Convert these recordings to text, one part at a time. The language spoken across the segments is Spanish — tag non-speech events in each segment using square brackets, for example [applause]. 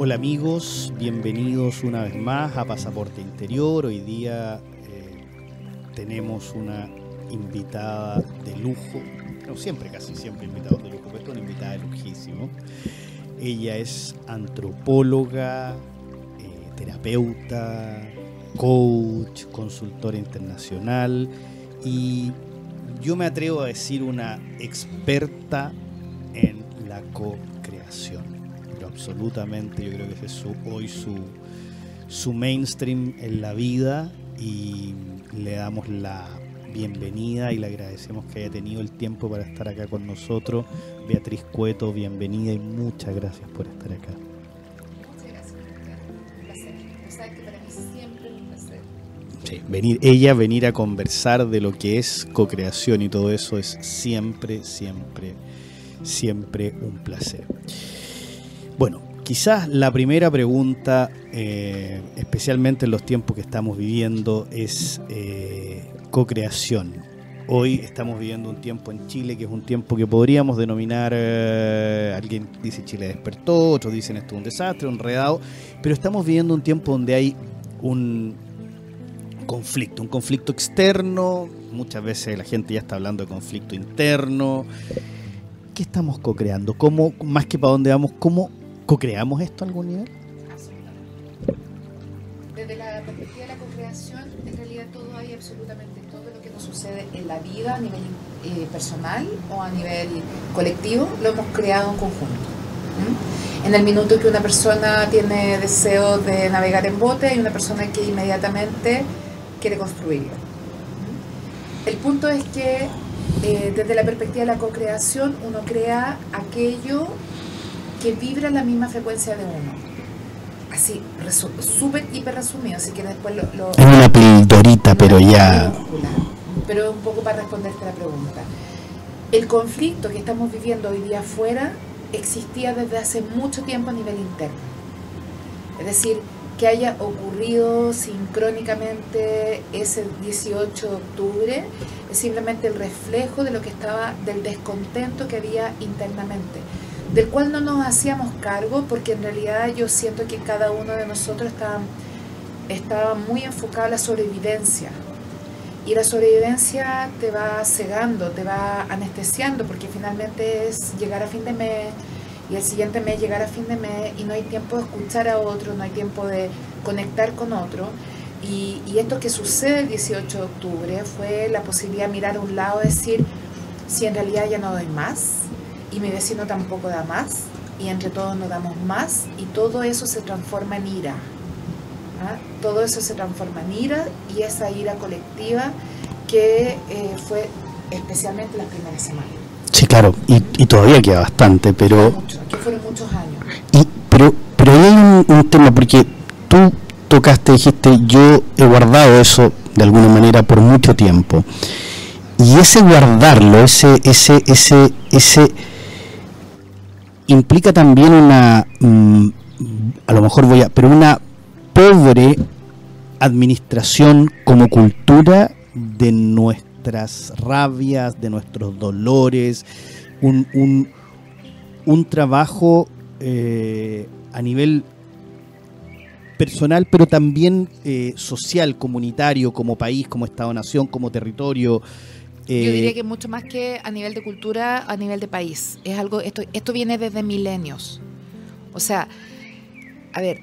Hola amigos, bienvenidos una vez más a Pasaporte Interior. Hoy día eh, tenemos una invitada de lujo, no siempre, casi siempre invitados de lujo, pero es una invitada de lujísimo. Ella es antropóloga, eh, terapeuta, coach, consultora internacional y yo me atrevo a decir una experta en la co-creación. Absolutamente yo creo que ese es su, hoy su, su mainstream en la vida y le damos la bienvenida y le agradecemos que haya tenido el tiempo para estar acá con nosotros. Beatriz Cueto, bienvenida y muchas gracias por estar acá. Muchas gracias, un placer. O sea que para mí siempre es un placer. Sí, venir, ella venir a conversar de lo que es co-creación y todo eso es siempre, siempre, siempre un placer. Bueno, quizás la primera pregunta, eh, especialmente en los tiempos que estamos viviendo, es eh, co-creación. Hoy estamos viviendo un tiempo en Chile que es un tiempo que podríamos denominar, eh, alguien dice Chile despertó, otros dicen esto es un desastre, un redado, pero estamos viviendo un tiempo donde hay un conflicto, un conflicto externo, muchas veces la gente ya está hablando de conflicto interno. ¿Qué estamos co-creando? ¿Cómo, más que para dónde vamos, cómo co-creamos esto a algún nivel? Desde la perspectiva de la co-creación, en realidad todo hay absolutamente todo lo que nos sucede en la vida a nivel eh, personal o a nivel colectivo, lo hemos creado en conjunto. ¿m? En el minuto que una persona tiene deseo de navegar en bote, hay una persona que inmediatamente quiere construirlo. ¿m? El punto es que eh, desde la perspectiva de la co-creación, uno crea aquello que vibra la misma frecuencia de uno. Así, súper hiper resumido, si quieres después lo... lo- Es una pildorita, pero ya... Pero un poco para responderte la pregunta. El conflicto que estamos viviendo hoy día afuera existía desde hace mucho tiempo a nivel interno. Es decir, que haya ocurrido sincrónicamente ese 18 de octubre es simplemente el reflejo de lo que estaba, del descontento que había internamente, del cual no nos hacíamos cargo porque en realidad yo siento que cada uno de nosotros estaba, estaba muy enfocado a la sobrevivencia. Y la sobrevivencia te va cegando, te va anestesiando, porque finalmente es llegar a fin de mes y el siguiente mes llegar a fin de mes y no hay tiempo de escuchar a otro, no hay tiempo de conectar con otro. Y, y esto que sucede el 18 de octubre fue la posibilidad de mirar a un lado y decir, si en realidad ya no doy más y mi vecino tampoco da más y entre todos no damos más y todo eso se transforma en ira. ¿ah? Todo eso se transforma en ira y esa ira colectiva que eh, fue especialmente las primeras semanas. Sí, claro, y, y todavía queda bastante, pero... Mucho, que fueron muchos años. Y, pero, pero hay un, un tema, porque tú tocaste, dijiste, yo he guardado eso de alguna manera por mucho tiempo. Y ese guardarlo, ese, ese, ese, ese implica también una, mm, a lo mejor voy a, pero una pobre administración como cultura de nuestras rabias, de nuestros dolores, un, un, un trabajo eh, a nivel personal, pero también eh, social, comunitario, como país, como Estado-nación, como territorio. Eh, Yo diría que mucho más que a nivel de cultura, a nivel de país. Es algo, esto, esto viene desde milenios. O sea, a ver,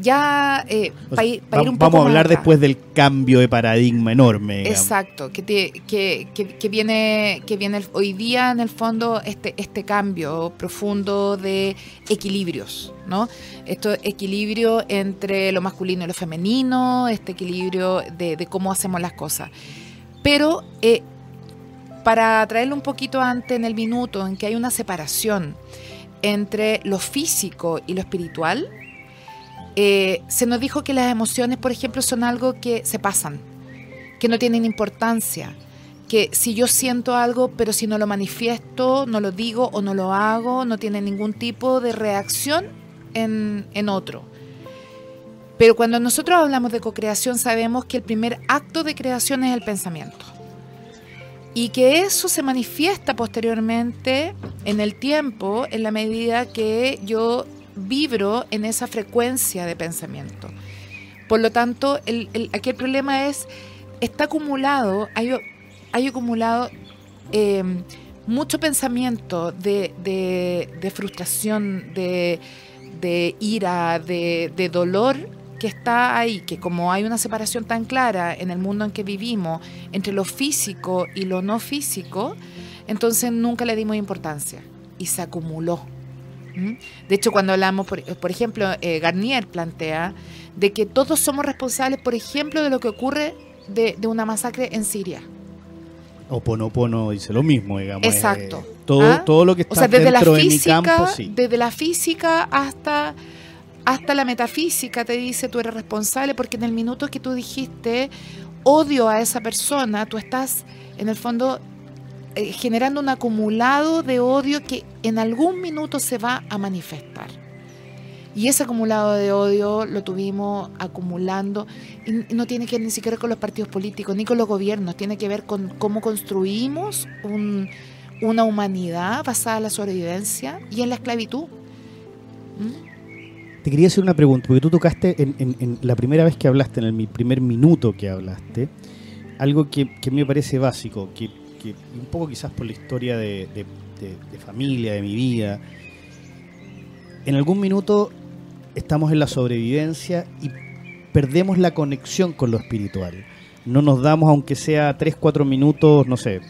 ya eh, o pa sea, ir- pa ir un vamos poco a hablar acá. después del cambio de paradigma enorme. digamos. Exacto, que, te- que, que- que viene, que viene el- hoy día en el fondo este, este cambio profundo de equilibrios, ¿no? Esto equilibrio entre lo masculino y lo femenino, este equilibrio de, de cómo hacemos las cosas. Pero eh, para traerlo un poquito antes en el minuto en que hay una separación entre lo físico y lo espiritual, eh, se nos dijo que las emociones, por ejemplo, son algo que se pasan, que no tienen importancia, que si yo siento algo, pero si no lo manifiesto, no lo digo o no lo hago, no tiene ningún tipo de reacción en, en otro. Pero cuando nosotros hablamos de co-creación sabemos que el primer acto de creación es el pensamiento. Y que eso se manifiesta posteriormente en el tiempo en la medida que yo vibro en esa frecuencia de pensamiento. Por lo tanto, el, aquí el problema es, está acumulado, hay, hay acumulado eh, mucho pensamiento de, de, frustración, de, de ira, de, dolor que está ahí, que como hay una separación tan clara en el mundo en que vivimos entre lo físico y lo no físico, entonces nunca le dimos importancia y se acumuló. ¿Mm? De hecho, cuando hablamos, por, por ejemplo, eh, Garnier plantea de que todos somos responsables, por ejemplo, de lo que ocurre de, de una masacre en Siria. Oponopono dice lo mismo, digamos. Exacto. Eh, todo, ¿Ah? todo lo que está o sea, desde dentro la física, de mi campo, sí. Desde la física hasta, hasta la metafísica te dice tú eres responsable porque en el minuto que tú dijiste odio a esa persona, tú estás en el fondo eh, generando un acumulado de odio que en algún minuto se va a manifestar. Y ese acumulado de odio lo tuvimos acumulando, no tiene que ver ni siquiera con los partidos políticos, ni con los gobiernos, tiene que ver con cómo construimos un, una humanidad basada en la sobrevivencia y en la esclavitud. ¿Mm? Te quería hacer una pregunta, porque tú tocaste en, en, la primera vez que hablaste, en el primer minuto que hablaste, algo que, que me parece básico, que, un poco quizás por la historia de familia, de mi vida, en algún minuto estamos en la sobrevivencia y perdemos la conexión con lo espiritual. No nos damos, aunque sea 3, 4 minutos, no sé,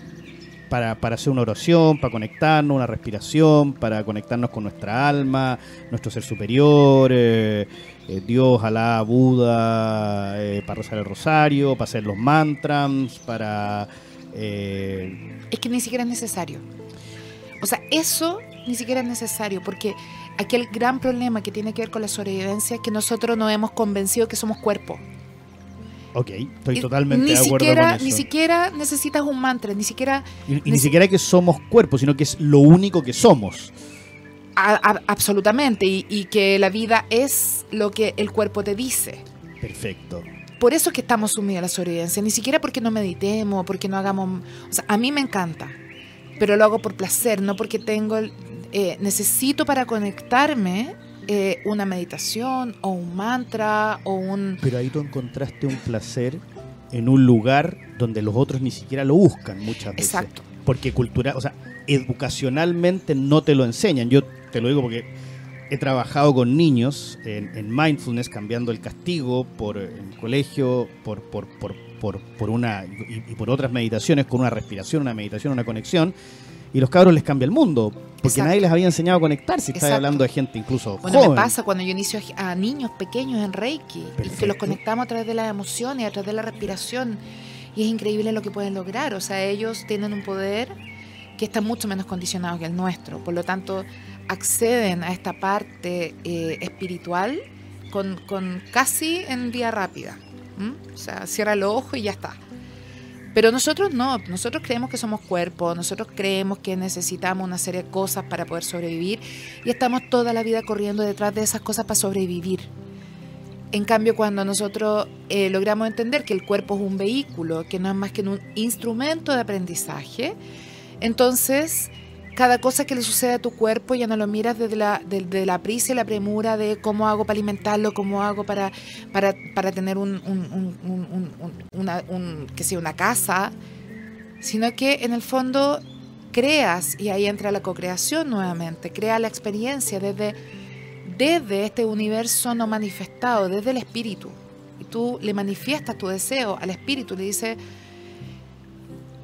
para, para, hacer una oración, para conectarnos, una respiración, para conectarnos con nuestra alma, nuestro ser superior, eh, eh, Dios, Alá, Buda, eh, para rezar el rosario, para hacer los mantras, para... Es que ni siquiera es necesario. O sea, eso ni siquiera es necesario, porque aquí el gran problema que tiene que ver con la sobrevivencia es que nosotros nos hemos convencido que somos cuerpo. Ok, estoy totalmente ni de acuerdo siquiera, con eso. Ni siquiera necesitas un mantra, ni siquiera... Y, y ni, siquiera que somos cuerpo, sino que es lo único que somos. A, a, absolutamente, y, y, que la vida es lo que el cuerpo te dice. Perfecto. Por eso es que estamos sumidos a la sobrevivencia, ni siquiera porque no meditemos, porque no hagamos... O sea, a mí me encanta, pero lo hago por placer, no porque tengo... El, eh, necesito para conectarme eh, una meditación o un mantra o un... Pero ahí tú encontraste un placer en un lugar donde los otros ni siquiera lo buscan muchas veces. Exacto. Porque cultural, o sea, educacionalmente no te lo enseñan. Yo te lo digo porque he trabajado con niños en, en mindfulness, cambiando el castigo por el colegio, por, por, por, por, por una y, y, por otras meditaciones, con una respiración, una meditación, una conexión. Y los cabros les cambia el mundo, porque Exacto. nadie les había enseñado a conectarse. Estás hablando de gente incluso bueno, joven. me pasa cuando yo inicio a niños pequeños en Reiki, Perfecto. y que los conectamos a través de las emociones, a través de la respiración. Y es increíble lo que pueden lograr. O sea, ellos tienen un poder que está mucho menos condicionado que el nuestro. Por lo tanto, acceden a esta parte eh, espiritual con, con, casi en vía rápida. ¿Mm? O sea, cierra los ojos y ya está. Pero nosotros no, nosotros creemos que somos cuerpo, nosotros creemos que necesitamos una serie de cosas para poder sobrevivir y estamos toda la vida corriendo detrás de esas cosas para sobrevivir. En cambio, cuando nosotros eh, logramos entender que el cuerpo es un vehículo, que no es más que un instrumento de aprendizaje, entonces cada cosa que le sucede a tu cuerpo ya no lo miras desde la, desde la prisa y la premura de cómo hago para alimentarlo, cómo hago para, para, para tener un, un, un, una, que sea una casa, sino que en el fondo creas, y ahí entra la co-creación nuevamente, crea la experiencia desde, desde este universo no manifestado, desde el espíritu. Y tú le manifiestas tu deseo al espíritu, le dices,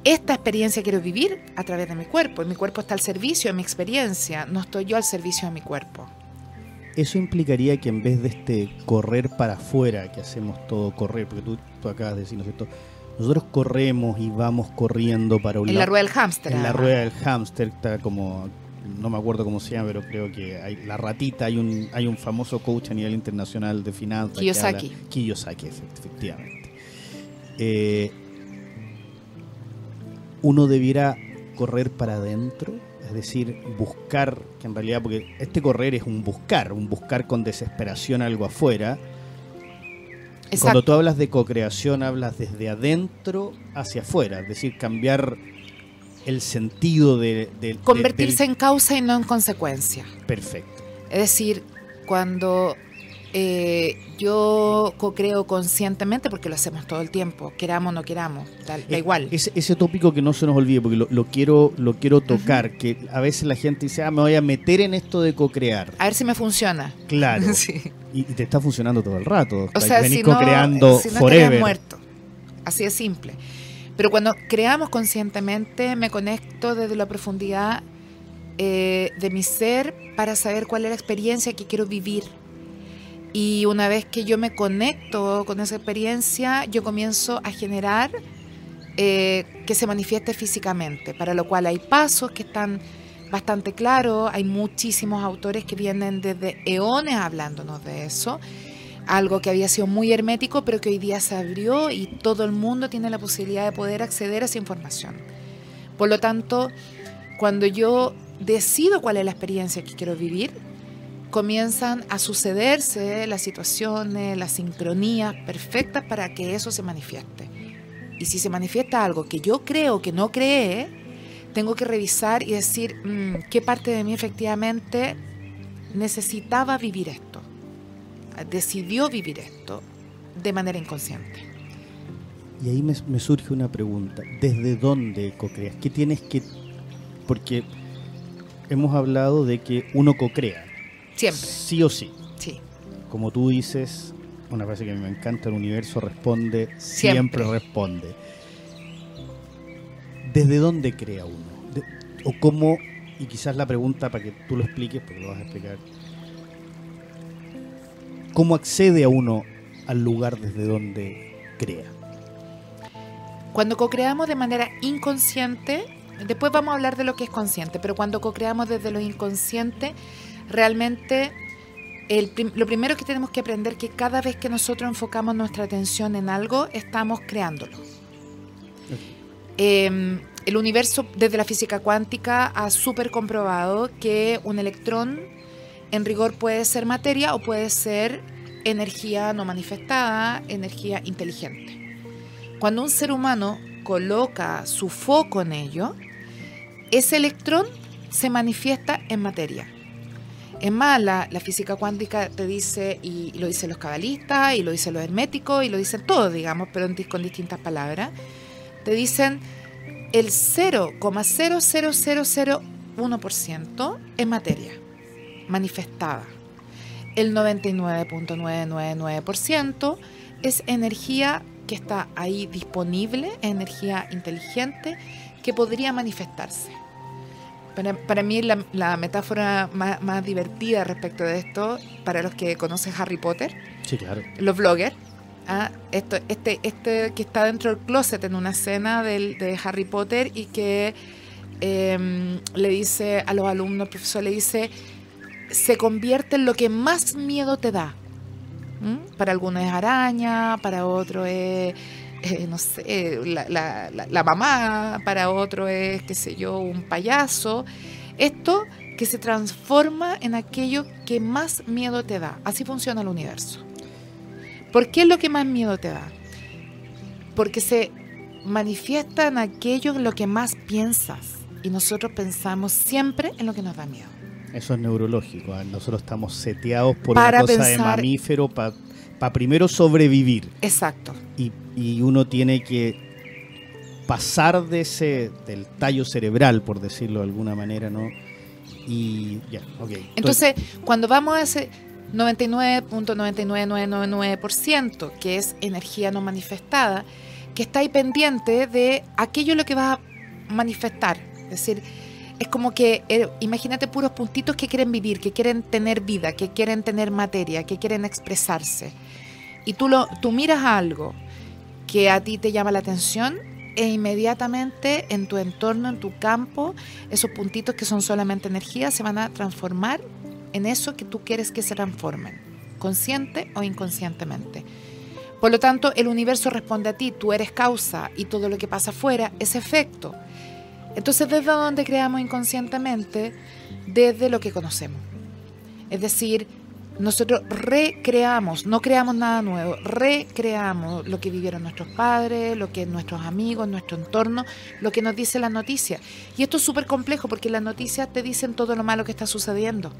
esta experiencia quiero vivir a través de mi cuerpo. Y mi cuerpo está al servicio de mi experiencia, no estoy yo al servicio de mi cuerpo. Eso implicaría que en vez de este correr para afuera, que hacemos todo correr, porque tú, tú acabas de decir, ¿no es cierto? Nosotros corremos y vamos corriendo para un En la rueda del hámster. En la rueda del hámster, está como, no me acuerdo cómo se llama, pero creo que hay la ratita, hay un, hay un famoso coach a nivel internacional de finanzas. Kiyosaki. Kiyosaki, efectivamente. Eh, uno debiera correr para adentro, es decir, buscar, que en realidad, porque este correr es un buscar, un buscar con desesperación algo afuera. Y cuando tú hablas de co-creación, hablas desde adentro hacia afuera, es decir, cambiar el sentido de... de Convertirse de, del... en causa y no en consecuencia. Perfecto. Es decir, cuando eh, yo co-creo conscientemente, porque lo hacemos todo el tiempo, queramos o no queramos, da, Eh, igual. Ese, ese tópico que no se nos olvide, porque lo, lo quiero, lo quiero tocar, que a veces la gente dice, ah, me voy a meter en esto de co-crear. A ver si me funciona. Claro. [laughs] Sí. Y, y te está funcionando todo el rato. O sea, Venís si no, co-creando si no forever. muerto. Así de simple. Pero cuando creamos conscientemente, me conecto desde la profundidad eh, de mi ser para saber cuál es la experiencia que quiero vivir. Y una vez que yo me conecto con esa experiencia, yo comienzo a generar eh, que se manifieste físicamente, para lo cual hay pasos que están bastante claros, hay muchísimos autores que vienen desde eones hablándonos de eso, algo que había sido muy hermético, pero que hoy día se abrió y todo el mundo tiene la posibilidad de poder acceder a esa información. Por lo tanto, cuando yo decido cuál es la experiencia que quiero vivir, comienzan a sucederse las situaciones, las sincronías perfectas para que eso se manifieste. Y si se manifiesta algo que yo creo que no creé, tengo que revisar y decir mm, qué parte de mí efectivamente necesitaba vivir esto, decidió vivir esto de manera inconsciente. Y ahí me, me surge una pregunta. ¿Desde dónde co-creas? ¿Qué tienes que...? Porque hemos hablado de que uno co-crea. Siempre, Sí o sí. sí. Como tú dices, una frase que a mí me encanta, el universo responde, siempre, Siempre. responde. ¿Desde dónde crea uno? De- ¿O cómo, y quizás la pregunta para que tú lo expliques, porque lo vas a explicar, ¿cómo accede a uno al lugar desde donde crea? Cuando co-creamos de manera inconsciente, después vamos a hablar de lo que es consciente, pero cuando co-creamos desde lo inconsciente, realmente el prim- lo primero que tenemos que aprender que cada vez que nosotros enfocamos nuestra atención en algo, estamos creándolo. Eh, el universo desde la física cuántica ha súper comprobado que un electrón en rigor puede ser materia o puede ser energía no manifestada, energía inteligente. Cuando un ser humano coloca su foco en ello, ese electrón se manifiesta en materia. Es más, la, física cuántica te dice, y, y lo dicen los cabalistas, y lo dicen los herméticos, y lo dicen todos, digamos, pero con distintas palabras, te dicen el 0,00001% es materia manifestada. El 99.999% es energía que está ahí disponible, energía inteligente que podría manifestarse. Para, para mí la, la metáfora más, más divertida respecto de esto, para los que conocen Harry Potter, Sí, claro. los vloggers, ah, esto, este, este que está dentro del closet en una escena del, de Harry Potter y que em, le dice a los alumnos, el profesor le dice, se convierte en lo que más miedo te da. ¿Mm? Para algunos es araña, para otro es, eh, no sé, la, la- la- la mamá, para otro es, qué sé yo, un payaso. Esto que se transforma en aquello que más miedo te da. Así funciona el universo. ¿Por qué es lo que más miedo te da? Porque se manifiesta en aquello en lo que más piensas. Y nosotros pensamos siempre en lo que nos da miedo. Eso es neurológico. ¿ah? Nosotros estamos seteados por Para una cosa de mamífero para primero sobrevivir. Exacto. Y, y uno tiene que pasar de ese, del tallo cerebral, por decirlo de alguna manera, ¿no? Y ya, ok. Entonces, cuando vamos a ese 99.99999%, que es energía no manifestada, que está ahí pendiente de aquello lo que vas a manifestar. Es decir, es como que, eh, imagínate puros puntitos que quieren vivir, que quieren tener vida, que quieren tener materia, que quieren expresarse. Y tú, lo, tú miras algo que a ti te llama la atención e inmediatamente en tu entorno, en tu campo, esos puntitos que son solamente energía se van a transformar en eso que tú quieres que se transformen, consciente o inconscientemente. Por lo tanto, el universo responde a ti, tú eres causa y todo lo que pasa afuera es efecto. Entonces, ¿desde dónde creamos inconscientemente? Desde lo que conocemos. Es decir, nosotros recreamos, no creamos nada nuevo, recreamos lo que vivieron nuestros padres, lo que nuestros amigos, nuestro entorno, lo que nos dice la noticia. Y esto es súper complejo porque las noticias te dicen todo lo malo que está sucediendo.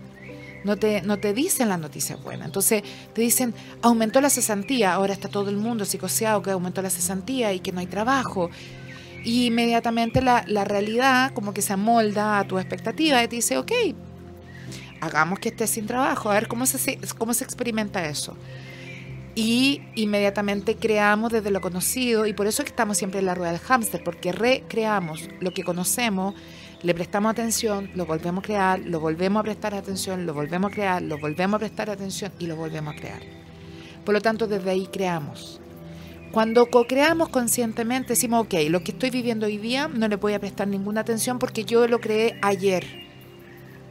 no te, no te dicen las noticias buenas. Entonces te dicen, aumentó la cesantía, ahora está todo el mundo psicoseado que aumentó la cesantía y que no hay trabajo. Y inmediatamente la, la realidad como que se amolda a tu expectativa y te dice, ok, hagamos que estés sin trabajo, a ver cómo se, cómo se experimenta eso. Y inmediatamente creamos desde lo conocido y por eso estamos siempre en la rueda del hámster, porque recreamos lo que conocemos, le prestamos atención, lo volvemos a crear, lo volvemos a prestar atención, lo volvemos a crear, lo volvemos a prestar atención y lo volvemos a crear. Por lo tanto, desde ahí creamos. Cuando co-creamos conscientemente, decimos, ok, lo que estoy viviendo hoy día no le voy a prestar ninguna atención porque yo lo creé ayer.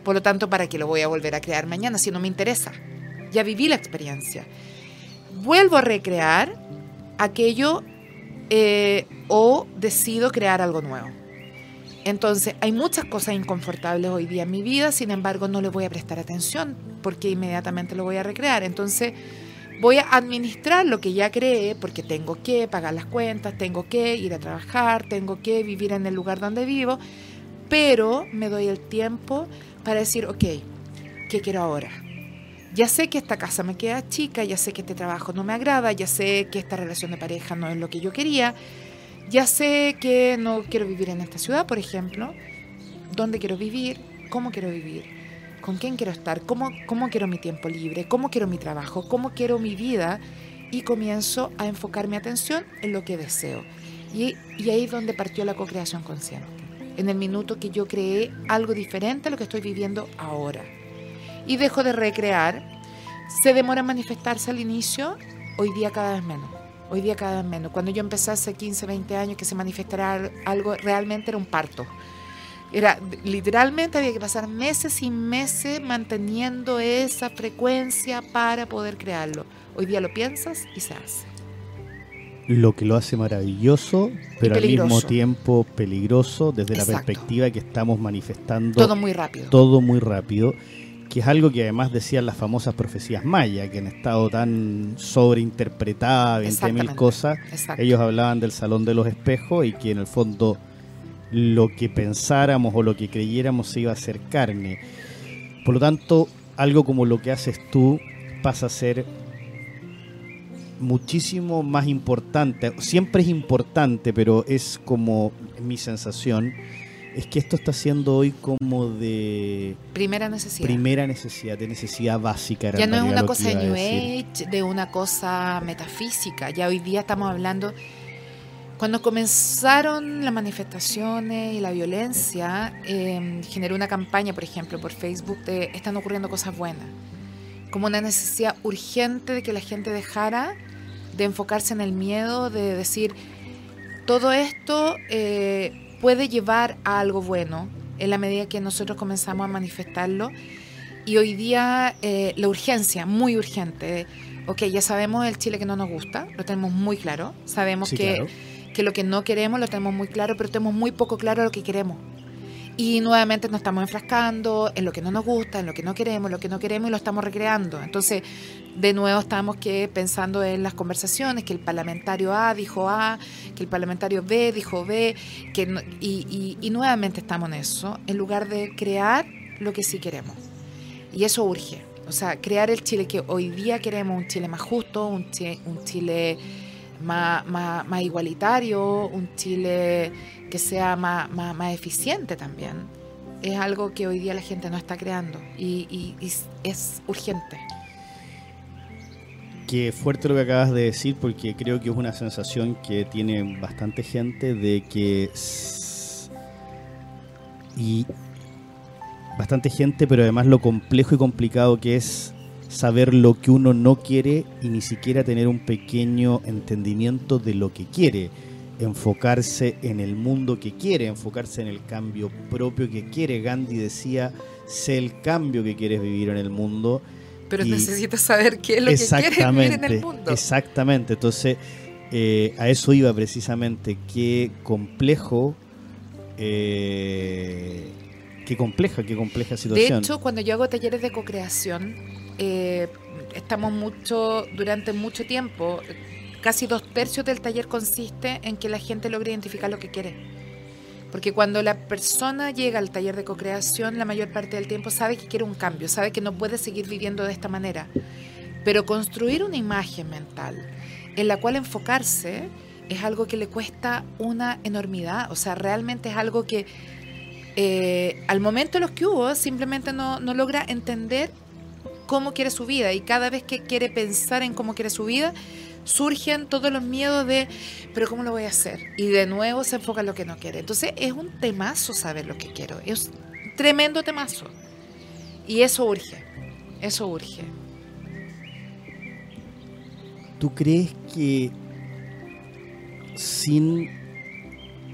Por lo tanto, ¿para qué lo voy a volver a crear mañana si no me interesa? Ya viví la experiencia. Vuelvo a recrear aquello eh, o decido crear algo nuevo. Entonces, hay muchas cosas inconfortables hoy día en mi vida, sin embargo, no le voy a prestar atención porque inmediatamente lo voy a recrear. Entonces, voy a administrar lo que ya creé porque tengo que pagar las cuentas, tengo que ir a trabajar, tengo que vivir en el lugar donde vivo, pero me doy el tiempo para decir, ok, ¿qué quiero ahora? Ya sé que esta casa me queda chica, ya sé que este trabajo no me agrada, ya sé que esta relación de pareja no es lo que yo quería, ya sé que no quiero vivir en esta ciudad, por ejemplo. ¿Dónde quiero vivir? ¿Cómo quiero vivir? ¿Con quién quiero estar? ¿Cómo, cómo quiero mi tiempo libre? ¿Cómo quiero mi trabajo? ¿Cómo quiero mi vida? Y comienzo a enfocar mi atención en lo que deseo. Y, y ahí es donde partió la co-creación consciente. En el minuto que yo creé algo diferente a lo que estoy viviendo ahora. Y dejo de recrear. Se demora en manifestarse al inicio, hoy día cada vez menos Hoy día cada vez menos. Cuando yo empecé hace 15, 20 años que se manifestara algo, realmente era un parto. Era, literalmente había que pasar meses y meses manteniendo esa frecuencia para poder crearlo. Hoy día lo piensas y se hace. Lo que lo hace maravilloso, pero al mismo tiempo peligroso desde la perspectiva que estamos manifestando. Todo muy rápido. Todo muy rápido que es algo que además decían las famosas profecías mayas, que han estado tan sobreinterpretadas, 20.000 cosas. Ellos hablaban del salón de los espejos y que en el fondo lo que pensáramos o lo que creyéramos se iba a hacer carne. Por lo tanto, algo como lo que haces tú pasa a ser muchísimo más importante. Siempre es importante, pero es como mi sensación es que esto está siendo hoy como de... Primera necesidad. Primera necesidad, de necesidad básica. Ya no es una cosa de New Age, de una cosa metafísica. Ya hoy día estamos hablando... Cuando comenzaron las manifestaciones y la violencia, eh, generó una campaña, por ejemplo, por Facebook de están ocurriendo cosas buenas. Como una necesidad urgente de que la gente dejara de enfocarse en el miedo, de decir, todo esto eh, puede llevar a algo bueno en la medida que nosotros comenzamos a manifestarlo. Y hoy día eh, la urgencia, muy urgente. Ok, ya sabemos el Chile que no nos gusta, lo tenemos muy claro. Sabemos que, que lo que no queremos lo tenemos muy claro, pero tenemos muy poco claro lo que queremos. Y nuevamente nos estamos enfrascando en lo que no nos gusta, en lo que no queremos, lo que no queremos y lo estamos recreando. Entonces, de nuevo estamos que pensando en las conversaciones, que el parlamentario A dijo A, que el parlamentario B dijo B, que y, y, nuevamente estamos en eso, en lugar de crear lo que sí queremos. Y eso urge. O sea, crear el Chile que hoy día queremos, un Chile más justo, un Chile, un Chile más, más, más igualitario, un Chile que sea más, más, eficiente también, es algo que hoy día la gente no está creando y, es urgente. Qué fuerte lo que acabas de decir porque creo que es una sensación que tiene bastante gente de que... Y bastante gente, pero además lo complejo y complicado que es saber lo que uno no quiere y ni siquiera tener un pequeño entendimiento de lo que quiere enfocarse en el mundo que quiere, enfocarse en el cambio propio que quiere. Gandhi decía, sé el cambio que quieres vivir en el mundo. Pero necesitas saber qué es lo que quieres vivir en el mundo. Exactamente, entonces eh, a eso iba precisamente, qué complejo, eh, qué compleja, qué compleja situación. De hecho, cuando yo hago talleres de co-creación, eh, estamos mucho, durante mucho tiempo, casi dos tercios del taller consiste en que la gente logre identificar lo que quiere. Porque cuando la persona llega al taller de co-creación, la mayor parte del tiempo sabe que quiere un cambio, sabe que no puede seguir viviendo de esta manera. Pero construir una imagen mental en la cual enfocarse es algo que le cuesta una enormidad. O sea, realmente es algo que eh, al momento de los que hubo simplemente no, no logra entender cómo quiere su vida y cada vez que quiere pensar en cómo quiere su vida, surgen todos los miedos de, pero ¿cómo lo voy a hacer? Y de nuevo se enfoca en lo que no quiere. Entonces es un temazo saber lo que quiero, es un tremendo temazo. Y eso urge, eso urge. ¿Tú crees que sin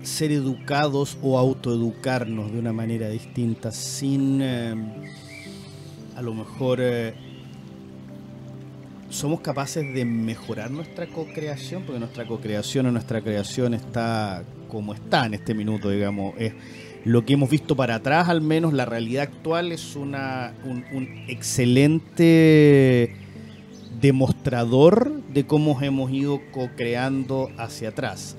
ser educados o autoeducarnos de una manera distinta, sin eh, a lo mejor eh, somos capaces de mejorar nuestra co-creación, porque nuestra co-creación o nuestra creación está como está en este minuto, digamos, es lo que hemos visto para atrás, al menos la realidad actual es una, un excelente demostrador de cómo hemos ido co-creando hacia atrás.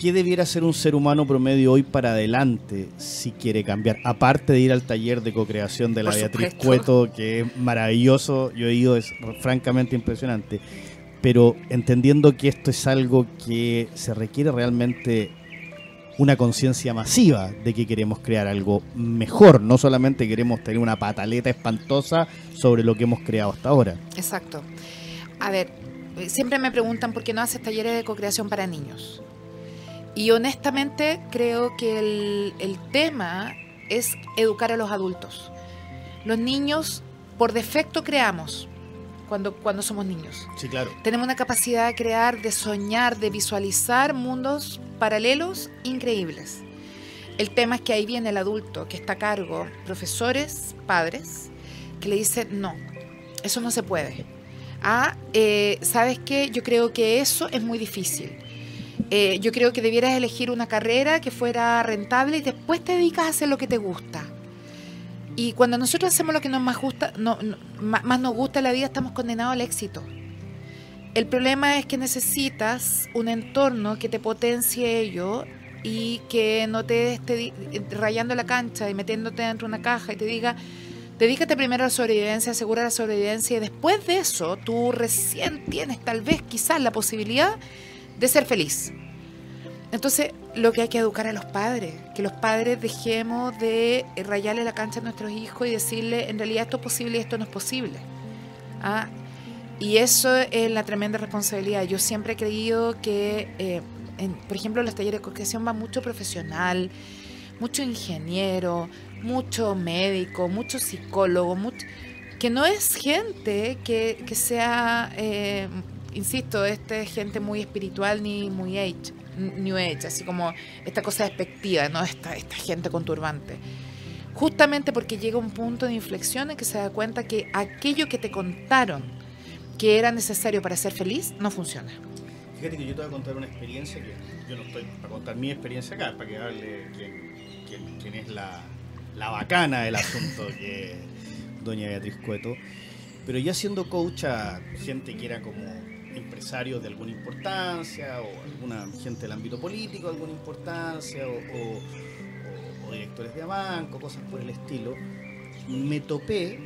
¿Qué debiera ser un ser humano promedio hoy para adelante si quiere cambiar? Aparte de ir al taller de co-creación de la Beatriz Cueto, que es maravilloso, yo he ido, es francamente impresionante. Pero entendiendo que esto es algo que se requiere realmente una conciencia masiva de que queremos crear algo mejor, no solamente queremos tener una pataleta espantosa sobre lo que hemos creado hasta ahora. Exacto. A ver, siempre me preguntan por qué no haces talleres de co-creación para niños. Y honestamente creo que el, tema es educar a los adultos. Los niños por defecto creamos cuando, cuando somos niños. Sí, claro. Tenemos una capacidad de crear, de soñar, de visualizar mundos paralelos increíbles. El tema es que ahí viene el adulto que está a cargo, profesores, padres, que le dicen, no, eso no se puede. Ah, eh, ¿sabes qué? Yo creo que eso es muy difícil eh, yo creo que debieras elegir una carrera que fuera rentable y después te dedicas a hacer lo que te gusta. Y cuando nosotros hacemos lo que nos más, gusta, más nos gusta en la vida, estamos condenados al éxito. El problema es que necesitas un entorno que te potencie ello y que no te esté rayando la cancha y metiéndote dentro de una caja y te diga, dedícate primero a la sobrevivencia, asegura la sobrevivencia y después de eso tú recién tienes tal vez quizás la posibilidad de ser feliz. Entonces, lo que hay que educar a los padres, que los padres dejemos de rayarle la cancha a nuestros hijos y decirle, en realidad esto es posible y esto no es posible. ¿Ah? Y eso es la tremenda responsabilidad. Yo siempre he creído que, eh, por ejemplo, en los talleres de co-creación va mucho profesional, mucho ingeniero, mucho médico, mucho psicólogo, mucho, que no es gente que, sea, eh, insisto, este es gente muy espiritual ni muy age New Age, así como esta cosa despectiva, ¿no? Esta, esta gente con turbante. Justamente porque llega un punto de inflexión en que se da cuenta que aquello que te contaron que era necesario para ser feliz no funciona. Fíjate que yo te voy a contar una experiencia que yo no estoy para contar mi experiencia acá, para que hable quién, es la, la, bacana del asunto, que es doña Beatriz Cueto. Pero ya siendo coach a gente que era como empresarios de alguna importancia o alguna gente del ámbito político de alguna importancia o, directores de banco, cosas por el estilo, me topé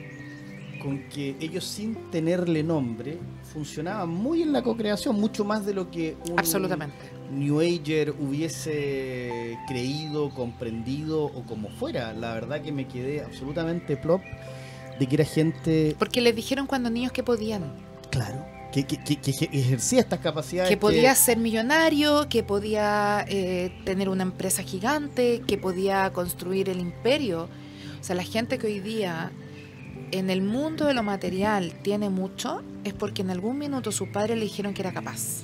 con que ellos sin tenerle nombre funcionaban muy en la co-creación, mucho más de lo que un Absolutamente. New Ager hubiese creído, comprendido o como fuera. La verdad que me quedé absolutamente plop de que era gente... Porque les dijeron cuando niños que podían. Claro que, ejercía estas capacidades. Que podía ser millonario, que podía eh, tener una empresa gigante, que podía construir el imperio. O sea, la gente que hoy día en el mundo de lo material tiene mucho es porque en algún minuto su padre le dijeron que era capaz.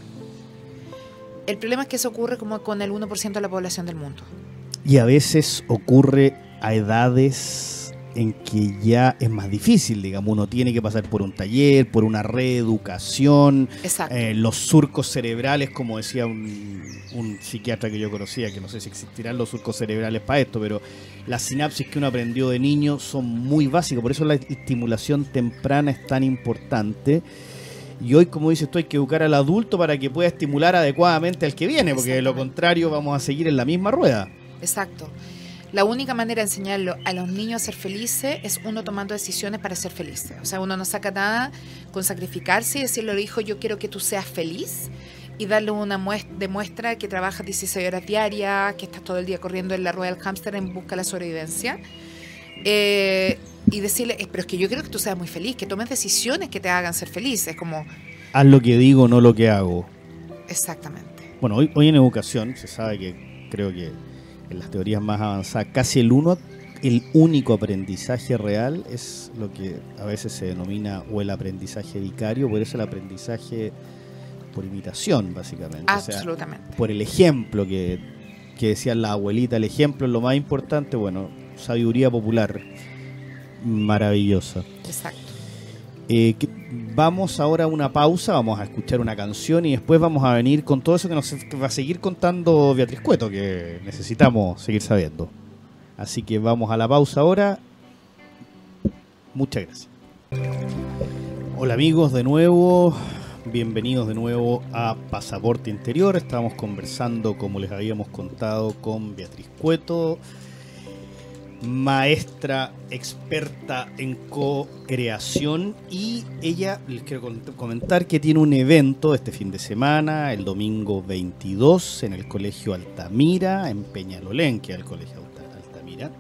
El problema es que eso ocurre como con el 1% de la población del mundo. Y a veces ocurre a edades en que ya es más difícil, digamos, uno tiene que pasar por un taller, por una reeducación, eh, los surcos cerebrales, como decía un, psiquiatra que yo conocía, que no sé si existirán los surcos cerebrales para esto, pero las sinapsis que uno aprendió de niño son muy básicas, por eso la estimulación temprana es tan importante. Y hoy, como dices tú, hay que educar al adulto para que pueda estimular adecuadamente al que viene, porque de lo contrario vamos a seguir en la misma rueda. Exacto. La única manera de enseñarlo a los niños a ser felices es uno tomando decisiones para ser felices. O sea, uno no saca nada con sacrificarse y decirle al hijo, yo quiero que tú seas feliz y darle una muestra que trabajas 16 horas diarias, que estás todo el día corriendo en la rueda del hámster en busca de la sobrevivencia. Eh, y decirle, pero es que yo quiero que tú seas muy feliz, que tomes decisiones que te hagan ser feliz. Es como... Haz lo que digo, no lo que hago. Exactamente. Bueno, hoy, hoy en educación se sabe que creo que en las teorías más avanzadas, casi el uno el único aprendizaje real es lo que a veces se denomina o el aprendizaje vicario, por eso el aprendizaje por imitación, básicamente. Absolutamente. por el ejemplo que, que decía la abuelita, el ejemplo es lo más importante, bueno, sabiduría popular maravillosa. Exacto. Eh, vamos ahora a una pausa, vamos a escuchar una canción y después vamos a venir con todo eso que nos va a seguir contando Beatriz Cueto, que necesitamos seguir sabiendo. Así que vamos a la pausa ahora. Muchas gracias. Hola amigos, de nuevo bienvenidos de nuevo a Pasaporte Interior. Estábamos conversando, como les habíamos contado, con Beatriz Cueto, maestra experta en co-creación y ella, les quiero comentar que tiene un evento este fin de semana, el domingo 22, en el Colegio Altamira, en Peñalolén, que es el Colegio Altamira,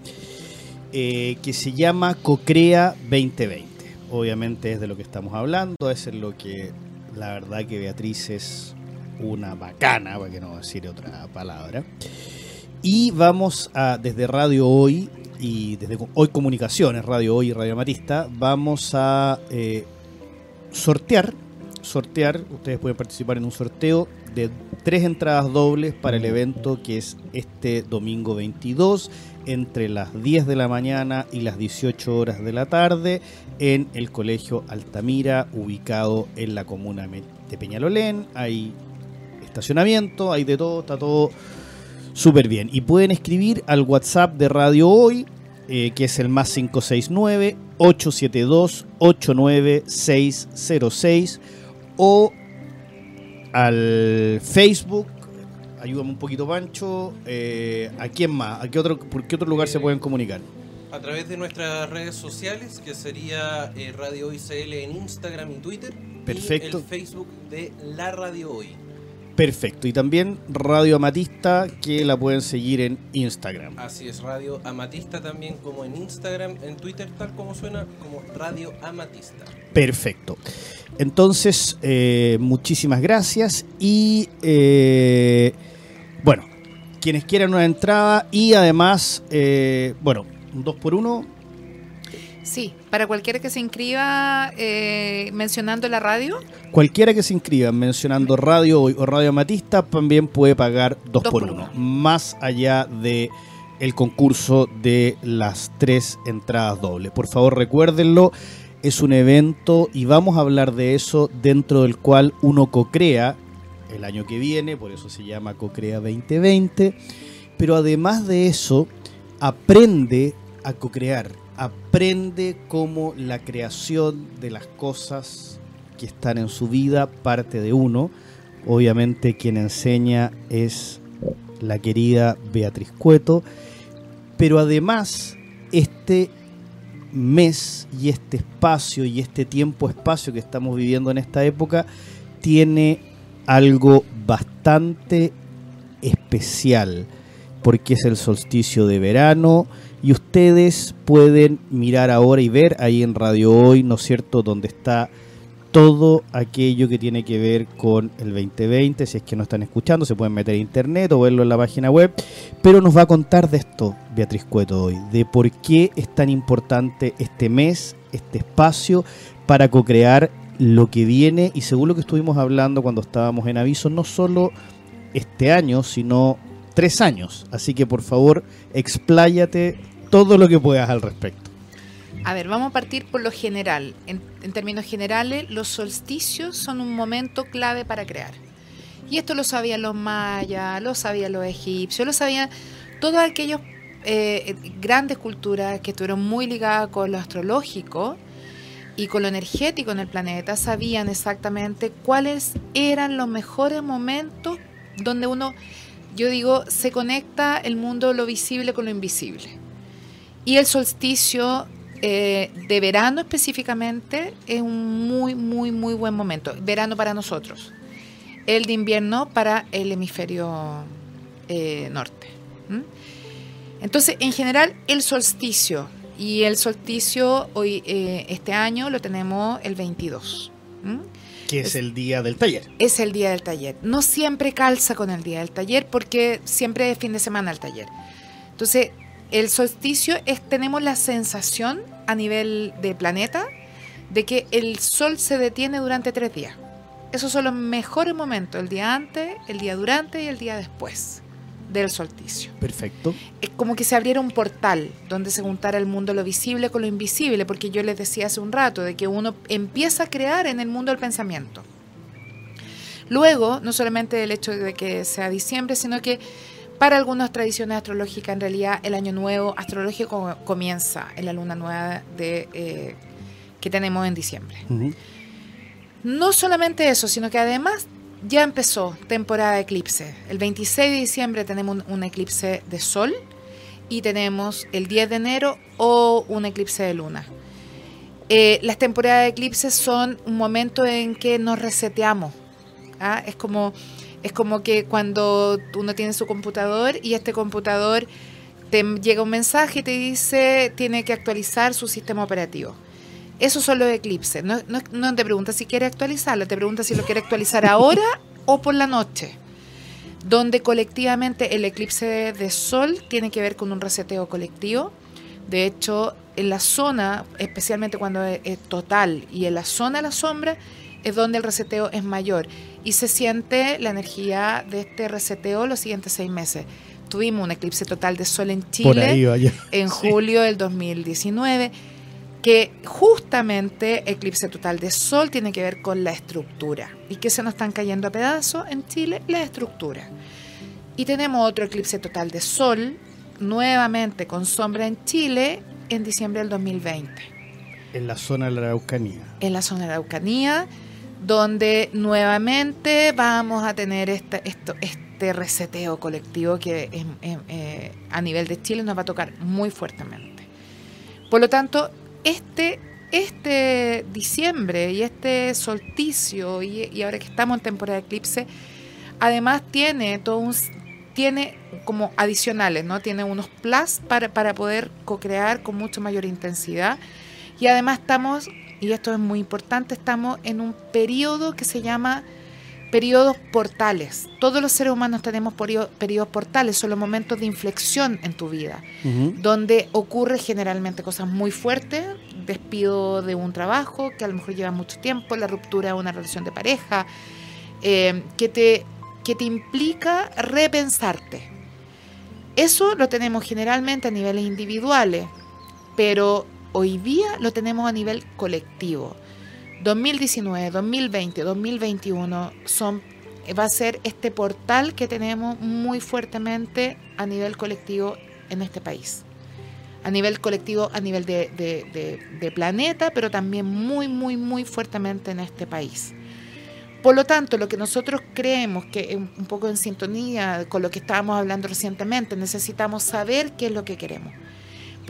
eh, que se llama CoCrea 2020. Obviamente es de lo que estamos hablando, es en lo que la verdad que Beatriz es una bacana, para que no decir otra palabra. Y vamos a, desde Radio Hoy y desde Hoy Comunicaciones, Radio Hoy y Radio Matista, vamos a eh, sortear, sortear, ustedes pueden participar en un sorteo de tres entradas dobles para el evento que es este domingo 22 entre las 10 de la mañana y las 18 horas de la tarde en el Colegio Altamira, ubicado en la comuna de Peñalolén. Hay estacionamiento, hay de todo, está todo súper bien. Y pueden escribir al WhatsApp de Radio Hoy, eh, que es el más 569 872 89606 o al Facebook ayúdame un poquito, Pancho. Eh, ¿A quién más? ¿A qué otro, ¿Por qué otro lugar se pueden comunicar? A través de nuestras redes sociales, que sería eh, Radio ICL en Instagram y Twitter. Perfecto. Y el Facebook de La Radio Hoy. Perfecto. Y también Radio Amatista, que la pueden seguir en Instagram. Así es, Radio Amatista también como en Instagram, en Twitter, tal como suena, como Radio Amatista. Perfecto. Entonces, eh, muchísimas gracias y... Eh, bueno, quienes quieran una entrada y además, eh, bueno, un 2 por 1 Sí, para cualquiera que se inscriba eh, mencionando la radio. Cualquiera que se inscriba mencionando radio o radio Matista también puede pagar 2 por 1 más allá de el concurso de las tres entradas dobles. Por favor, recuérdenlo, es un evento y vamos a hablar de eso dentro del cual uno co-crea el año que viene, por eso se llama CoCrea 2020, pero además de eso, aprende a co-crear, aprende cómo la creación de las cosas que están en su vida parte de uno. Obviamente quien enseña es la querida Beatriz Cueto, pero además este mes y este espacio y este tiempo-espacio que estamos viviendo en esta época tiene algo bastante especial, porque es el solsticio de verano y ustedes pueden mirar ahora y ver ahí en Radio Hoy, ¿no es cierto?, donde está todo aquello que tiene que ver con el 2020. Si es que no están escuchando, se pueden meter a internet o verlo en la página web. Pero nos va a contar de esto Beatriz Cueto hoy, de por qué es tan importante este mes, este espacio, para co-crear lo que viene y según lo que estuvimos hablando cuando estábamos en aviso, no solo este año, sino tres años. Así que por favor, expláyate todo lo que puedas al respecto. A ver, vamos a partir por lo general. En, términos generales, los solsticios son un momento clave para crear. Y esto lo sabían los mayas, lo sabían los egipcios, lo sabían todas aquellas eh, grandes culturas que estuvieron muy ligadas con lo astrológico y con lo energético en el planeta sabían exactamente cuáles eran los mejores momentos donde uno yo digo, se conecta el mundo lo visible con lo invisible. Y el solsticio eh, de verano específicamente es un muy, muy, muy buen momento. Verano para nosotros. El de invierno para el hemisferio eh, norte. Entonces, en general, el solsticio. Y el solsticio hoy, eh, este año lo tenemos el 22. Que es, el día del taller. Es el día del taller. No siempre calza con el día del taller porque siempre es fin de semana el taller. Entonces, el solsticio es, tenemos la sensación a nivel de planeta de que el sol se detiene durante tres días. Esos son los mejores momentos, el día antes, el día durante y el día después del solsticio. Perfecto. Es como que se abriera un portal donde se juntara el mundo lo visible con lo invisible, porque yo les decía hace un rato de que uno empieza a crear en el mundo del pensamiento. Luego, no solamente el hecho de que sea diciembre, sino que para algunas tradiciones astrológicas, en realidad el año nuevo astrológico comienza en la luna nueva de, eh, que tenemos en diciembre. No solamente eso, sino que además ya empezó temporada de eclipse. El 26 de diciembre tenemos un, eclipse de sol y tenemos el 10 de enero o un eclipse de luna. Eh, las temporadas de eclipse son un momento en que nos reseteamos. ¿ah? Es, como, es como que cuando uno tiene su computador y este computador te llega un mensaje y te dice tiene que actualizar su sistema operativo. Esos son los eclipses. No, no, te pregunta si quiere actualizarlo, te pregunta si lo quiere actualizar ahora o por la noche. Donde colectivamente el eclipse de, sol tiene que ver con un reseteo colectivo. De hecho, en la zona, especialmente cuando es, total y en la zona de la sombra, es donde el reseteo es mayor. Y se siente la energía de este reseteo los siguientes seis meses. Tuvimos un eclipse total de sol en Chile [laughs] en julio del 2019 que justamente eclipse total de sol tiene que ver con la estructura y que se nos están cayendo a pedazos en Chile la estructura. Y tenemos otro eclipse total de sol nuevamente con sombra en Chile en diciembre del 2020. En la zona de la Araucanía. En la zona de la Araucanía, donde nuevamente vamos a tener este, esto, este reseteo colectivo que eh, a nivel de Chile nos va a tocar muy fuertemente. Por lo tanto, este, este diciembre y este solsticio, y, ahora que estamos en temporada de eclipse, además tiene todo un tiene como adicionales, ¿no? Tiene unos plus para, para poder co-crear con mucha mayor intensidad. Y además estamos, y esto es muy importante, estamos en un periodo que se llama periodos portales. Todos los seres humanos tenemos periodos portales, son los momentos de inflexión en tu vida, donde ocurre generalmente cosas muy fuertes, despido de un trabajo que a lo mejor lleva mucho tiempo, la ruptura de una relación de pareja, eh, que, te, que te implica repensarte. Eso lo tenemos generalmente a niveles individuales, pero hoy día lo tenemos a nivel colectivo. 2019, 2020, 2021 son, va a ser este portal que tenemos muy fuertemente a nivel colectivo en este país. A nivel colectivo, a nivel de, planeta, pero también muy, muy, muy fuertemente en este país. Por lo tanto, lo que nosotros creemos que un poco en sintonía con lo que estábamos hablando recientemente, necesitamos saber qué es lo que queremos.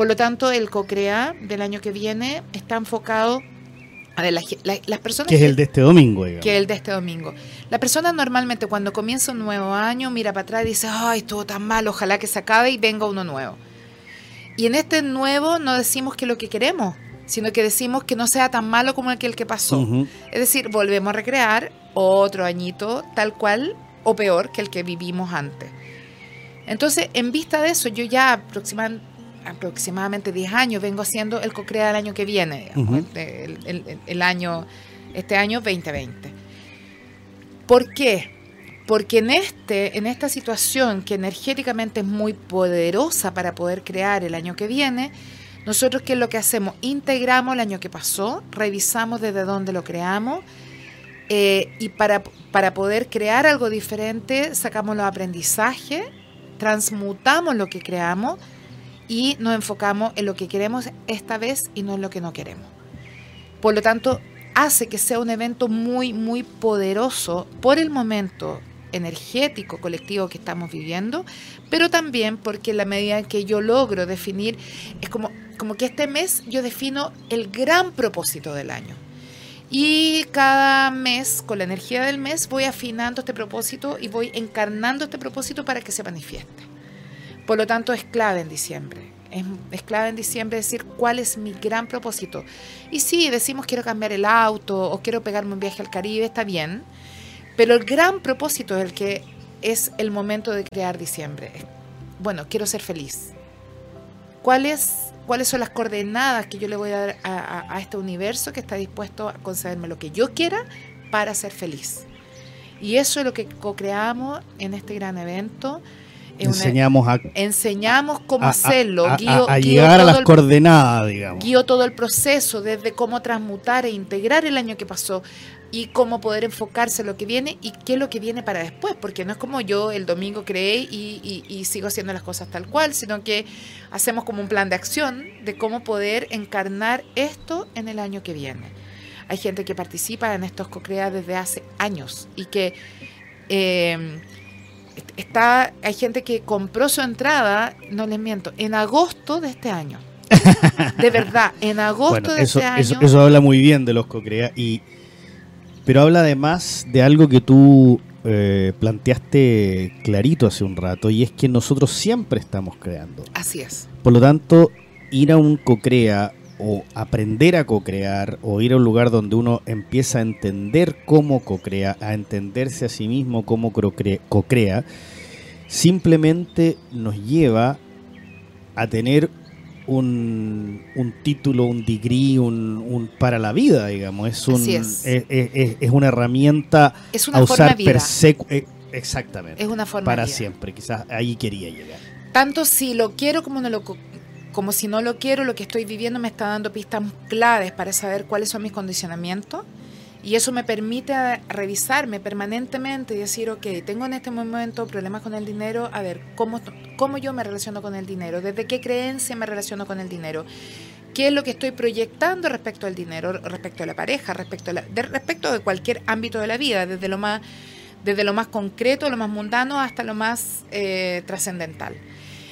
Por lo tanto, el COCREA del año que viene está enfocado las personas que es el de este domingo, digamos. Que es el de este domingo. La persona normalmente cuando comienza un nuevo año mira para atrás y dice, ay, estuvo tan mal, ojalá que se acabe y venga uno nuevo. Y en este nuevo no decimos que lo que queremos, sino que decimos que no sea tan malo como aquel que pasó. Es decir, volvemos a recrear otro añito tal cual o peor que el que vivimos antes. Entonces, en vista de eso, yo ya aproximadamente aproximadamente 10 años vengo haciendo el COCREA del año que viene, el, año, este año 2020. ¿Por qué? Porque en, este, en esta situación que energéticamente es muy poderosa para poder crear el año que viene, nosotros qué es lo que hacemos? Integramos el año que pasó, revisamos desde dónde lo creamos eh, y para, para poder crear algo diferente sacamos los aprendizajes, transmutamos lo que creamos y nos enfocamos en lo que queremos esta vez y no en lo que no queremos. Por lo tanto, hace que sea un evento muy, muy poderoso por el momento energético colectivo que estamos viviendo, pero también porque en la medida en que yo logro definir, es como, como que este mes yo defino el gran propósito del año. Y cada mes, con la energía del mes, voy afinando este propósito y voy encarnando este propósito para que se manifieste. Por lo tanto, es clave en diciembre. Es, clave en diciembre decir cuál es mi gran propósito. Y sí, decimos quiero cambiar el auto o quiero pegarme un viaje al Caribe, está bien. Pero el gran propósito es el que es el momento de crear diciembre. Bueno, quiero ser feliz. ¿Cuáles, ¿Cuáles son las coordenadas que yo le voy a dar a, este universo que está dispuesto a concederme lo que yo quiera para ser feliz? Y eso es lo que co-creamos en este gran evento. Enseñamos a, enseñamos cómo hacerlo. A, llegar a las coordenadas, digamos. Guío todo el proceso, desde cómo transmutar e integrar el año que pasó, y cómo poder enfocarse en lo que viene y qué es lo que viene para después, porque no es como yo el domingo creé y, sigo haciendo las cosas tal cual, sino que hacemos como un plan de acción de cómo poder encarnar esto en el año que viene. Hay gente que participa en estos co-crea desde hace años y que em, está, hay gente que compró su entrada, no les miento, en agosto de este año. [laughs] De verdad, en agosto de este año. Eso, eso habla muy bien de los co-crea y pero habla además de algo que tú eh, planteaste clarito hace un rato, y es que nosotros siempre estamos creando. Así es. Por lo tanto, ir a un cocrea o aprender a co-crear o ir a un lugar donde uno empieza a entender cómo co-crea, a entenderse a sí mismo cómo co-crea, simplemente nos lleva a tener un, un título, un degree, un, para la vida, digamos. Es, un, es. Es, una herramienta es una a usar per se. Eh, exactamente. Es una forma Para siempre. Quizás ahí quería llegar. Tanto si lo quiero como no lo como si no lo quiero, lo que estoy viviendo me está dando pistas claves para saber cuáles son mis condicionamientos y eso me permite revisarme permanentemente y decir, ok, tengo en este momento problemas con el dinero, a ver, ¿cómo, cómo yo me relaciono con el dinero? ¿Desde qué creencia me relaciono con el dinero? ¿Qué es lo que estoy proyectando respecto al dinero, respecto a la pareja, respecto, a de, respecto de cualquier ámbito de la vida, desde lo más, desde lo más concreto, lo más mundano, hasta lo más eh, trascendental?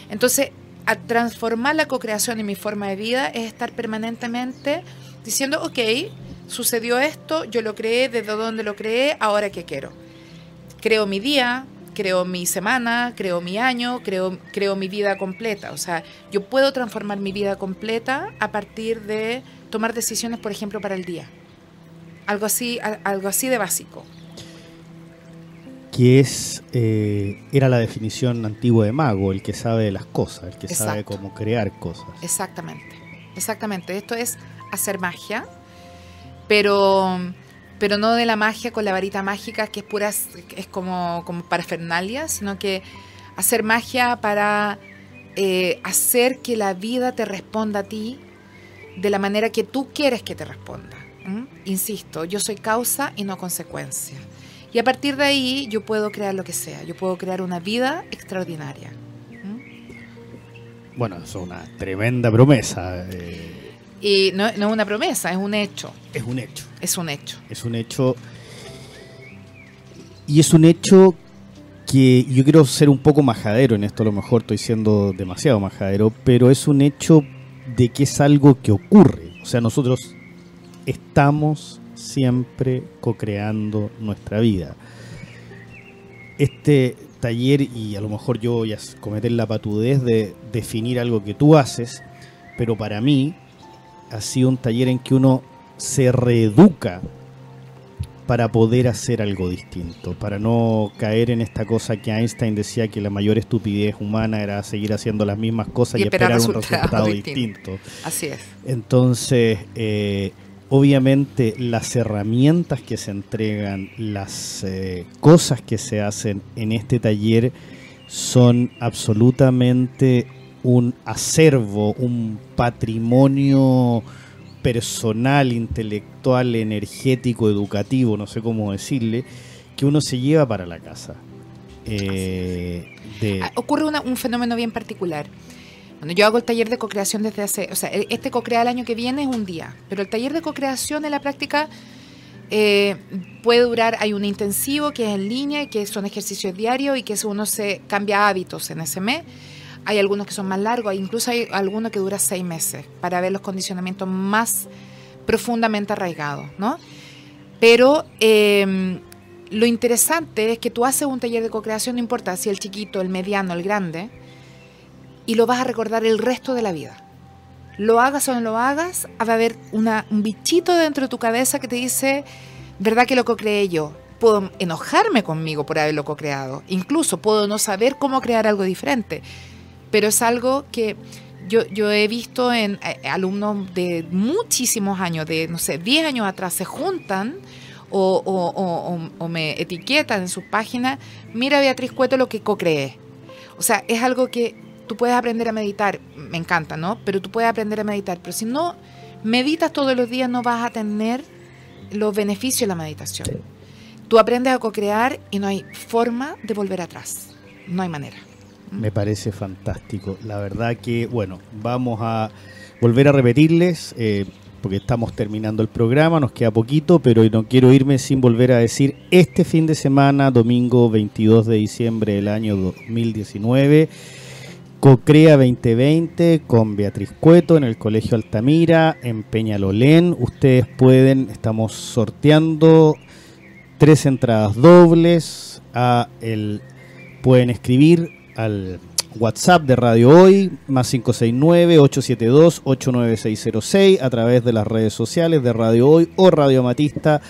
Entonces, a transformar la co-creación en mi forma de vida es estar permanentemente diciendo, ok, sucedió esto, yo lo creé, desde dónde lo creé, ahora qué quiero. Creo mi día, creo mi semana, creo mi año, creo, creo mi vida completa. O sea, yo puedo transformar mi vida completa a partir de tomar decisiones, por ejemplo, para el día. Algo así, algo así de básico. Que es, eh, era la definición antigua de mago, el que sabe de las cosas, el que sabe cómo crear cosas. Exactamente, exactamente. Esto es hacer magia pero, pero no de la magia con la varita mágica, que es pura, es como, como parafernalia, sino que hacer magia para eh, hacer que la vida te responda a ti de la manera que tú quieres que te responda. Insisto, yo soy causa y no consecuencia. Y a partir de ahí yo puedo crear lo que sea, yo puedo crear una vida extraordinaria. Bueno, es una tremenda promesa. Eh, y no, no es una promesa, es un hecho. Es un hecho. Es un hecho. Es un hecho. Y es un hecho que yo quiero ser un poco majadero en esto, a lo mejor estoy siendo demasiado majadero, pero es un hecho de que es algo que ocurre. O sea, nosotros estamos siempre co-creando nuestra vida. Este taller, y a lo mejor yo voy a cometer la patudez de definir algo que tú haces, pero para mí ha sido un taller en que uno se reeduca para poder hacer algo distinto, para no caer en esta cosa que Einstein decía que la mayor estupidez humana era seguir haciendo las mismas cosas y, esperar, un resultado distinto. Así es. Entonces, eh, obviamente las herramientas que se entregan, las eh, cosas que se hacen en este taller son absolutamente un acervo, un patrimonio personal, intelectual, energético, educativo, no sé cómo decirle, que uno se lleva para la casa. Eh, ah, ocurre un fenómeno bien particular. Bueno, yo hago el taller de co-creación desde hace, o sea, e, este co-crea el año que viene es un día, pero el taller de co-creación en la práctica Eh, puede durar, hay un intensivo que es en línea y que son ejercicios diarios y que uno se cambia hábitos en ese mes. Hay algunos que son más largos, incluso hay algunos que dura seis meses para ver los condicionamientos más profundamente arraigados, ¿no? Pero em, lo interesante es que tú haces un taller de co-creación, no importa si el chiquito, el mediano, el grande, y lo vas a recordar el resto de la vida. Lo hagas o no lo hagas, va a haber un bichito dentro de tu cabeza que te dice, ¿verdad que lo co-creé yo? Puedo enojarme conmigo por haberlo co-creado. Incluso puedo no saber cómo crear algo diferente. Pero es algo que yo, yo he visto en eh, alumnos de muchísimos años, de, no sé, 10 años atrás, se juntan o, me etiquetan en su página, mira Beatriz Cueto lo que co-creé. O sea, es algo que tú puedes aprender a meditar, me encanta, ¿no? Pero tú puedes aprender a meditar, pero si no meditas todos los días no vas a tener los beneficios de la meditación. Tú aprendes a co-crear y no hay forma de volver atrás, no hay manera. Me parece fantástico. La verdad que, bueno, vamos a volver a repetirles. Eh, porque estamos terminando el programa, nos queda poquito, pero no quiero irme sin volver a decir, este fin de semana, domingo 22 de diciembre del año 2019, Cocrea 2020 con Beatriz Cueto en el Colegio Altamira, en Peñalolén. Ustedes pueden, estamos sorteando tres entradas dobles. A el, pueden escribir al WhatsApp de Radio Hoy, más 569-872-89606, a través de las redes sociales de Radio Hoy o Radio Matista.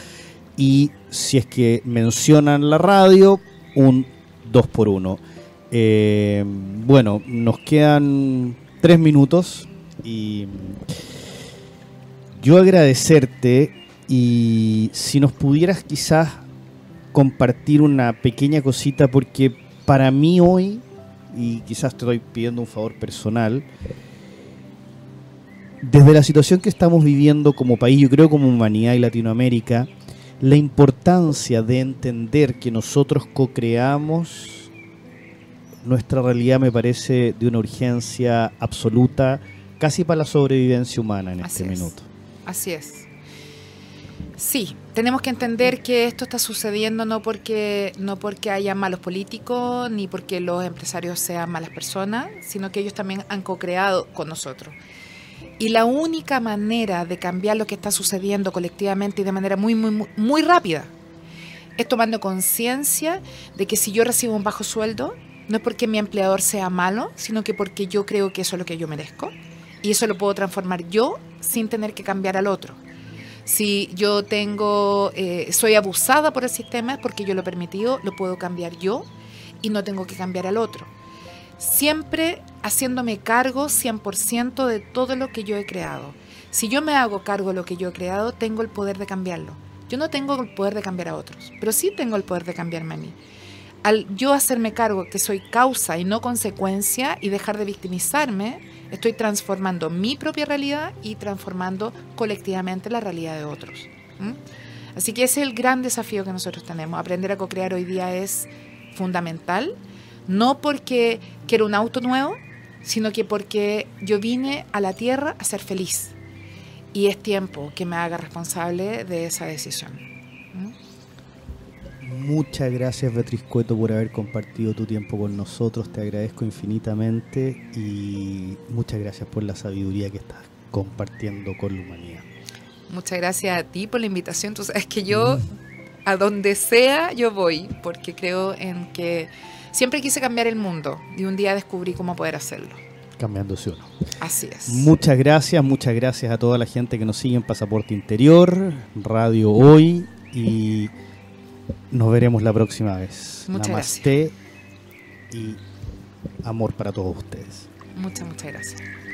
Y si es que mencionan la radio, un 2 por 1 eh, bueno, nos quedan tres minutos y yo agradecerte y si nos pudieras quizás compartir una pequeña cosita porque para mí hoy y quizás te estoy pidiendo un favor personal, desde la situación que estamos viviendo como país, yo creo como humanidad y Latinoamérica, la importancia de entender que nosotros co-creamos nuestra realidad me parece de una urgencia absoluta, casi para la sobrevivencia humana en este minuto. Así es. Sí, tenemos que entender que esto está sucediendo no porque, no porque haya malos políticos ni porque los empresarios sean malas personas, sino que ellos también han co-creado con nosotros. Y la única manera de cambiar lo que está sucediendo colectivamente y de manera muy, muy, muy rápida es tomando conciencia de que si yo recibo un bajo sueldo, no es porque mi empleador sea malo, sino que porque yo creo que eso es lo que yo merezco. Y eso lo puedo transformar yo sin tener que cambiar al otro. Si yo tengo, eh, soy abusada por el sistema es porque yo lo he permitido, lo puedo cambiar yo y no tengo que cambiar al otro. Siempre haciéndome cargo 100% de todo lo que yo he creado. Si yo me hago cargo de lo que yo he creado, tengo el poder de cambiarlo. Yo no tengo el poder de cambiar a otros, pero sí tengo el poder de cambiarme a mí. Al yo hacerme cargo que soy causa y no consecuencia y dejar de victimizarme, Estoy transformando mi propia realidad y transformando colectivamente la realidad de otros. Así que ese es el gran desafío que nosotros tenemos. Aprender a co-crear hoy día es fundamental, no porque quiero un auto nuevo, sino que porque yo vine a la Tierra a ser feliz. Y es tiempo que me haga responsable de esa decisión. Muchas gracias Beatriz Cueto por haber compartido tu tiempo con nosotros, te agradezco infinitamente y muchas gracias por la sabiduría que estás compartiendo con la humanidad. Muchas gracias a ti por la invitación, tú sabes que yo mm. a donde sea yo voy porque creo en que siempre quise cambiar el mundo y un día descubrí cómo poder hacerlo cambiándose uno. Así es. Muchas gracias, muchas gracias a toda la gente que nos sigue en Pasaporte Interior, Radio Hoy y nos veremos la próxima vez. Muchas Namaste y amor para todos ustedes. Muchas, muchas gracias.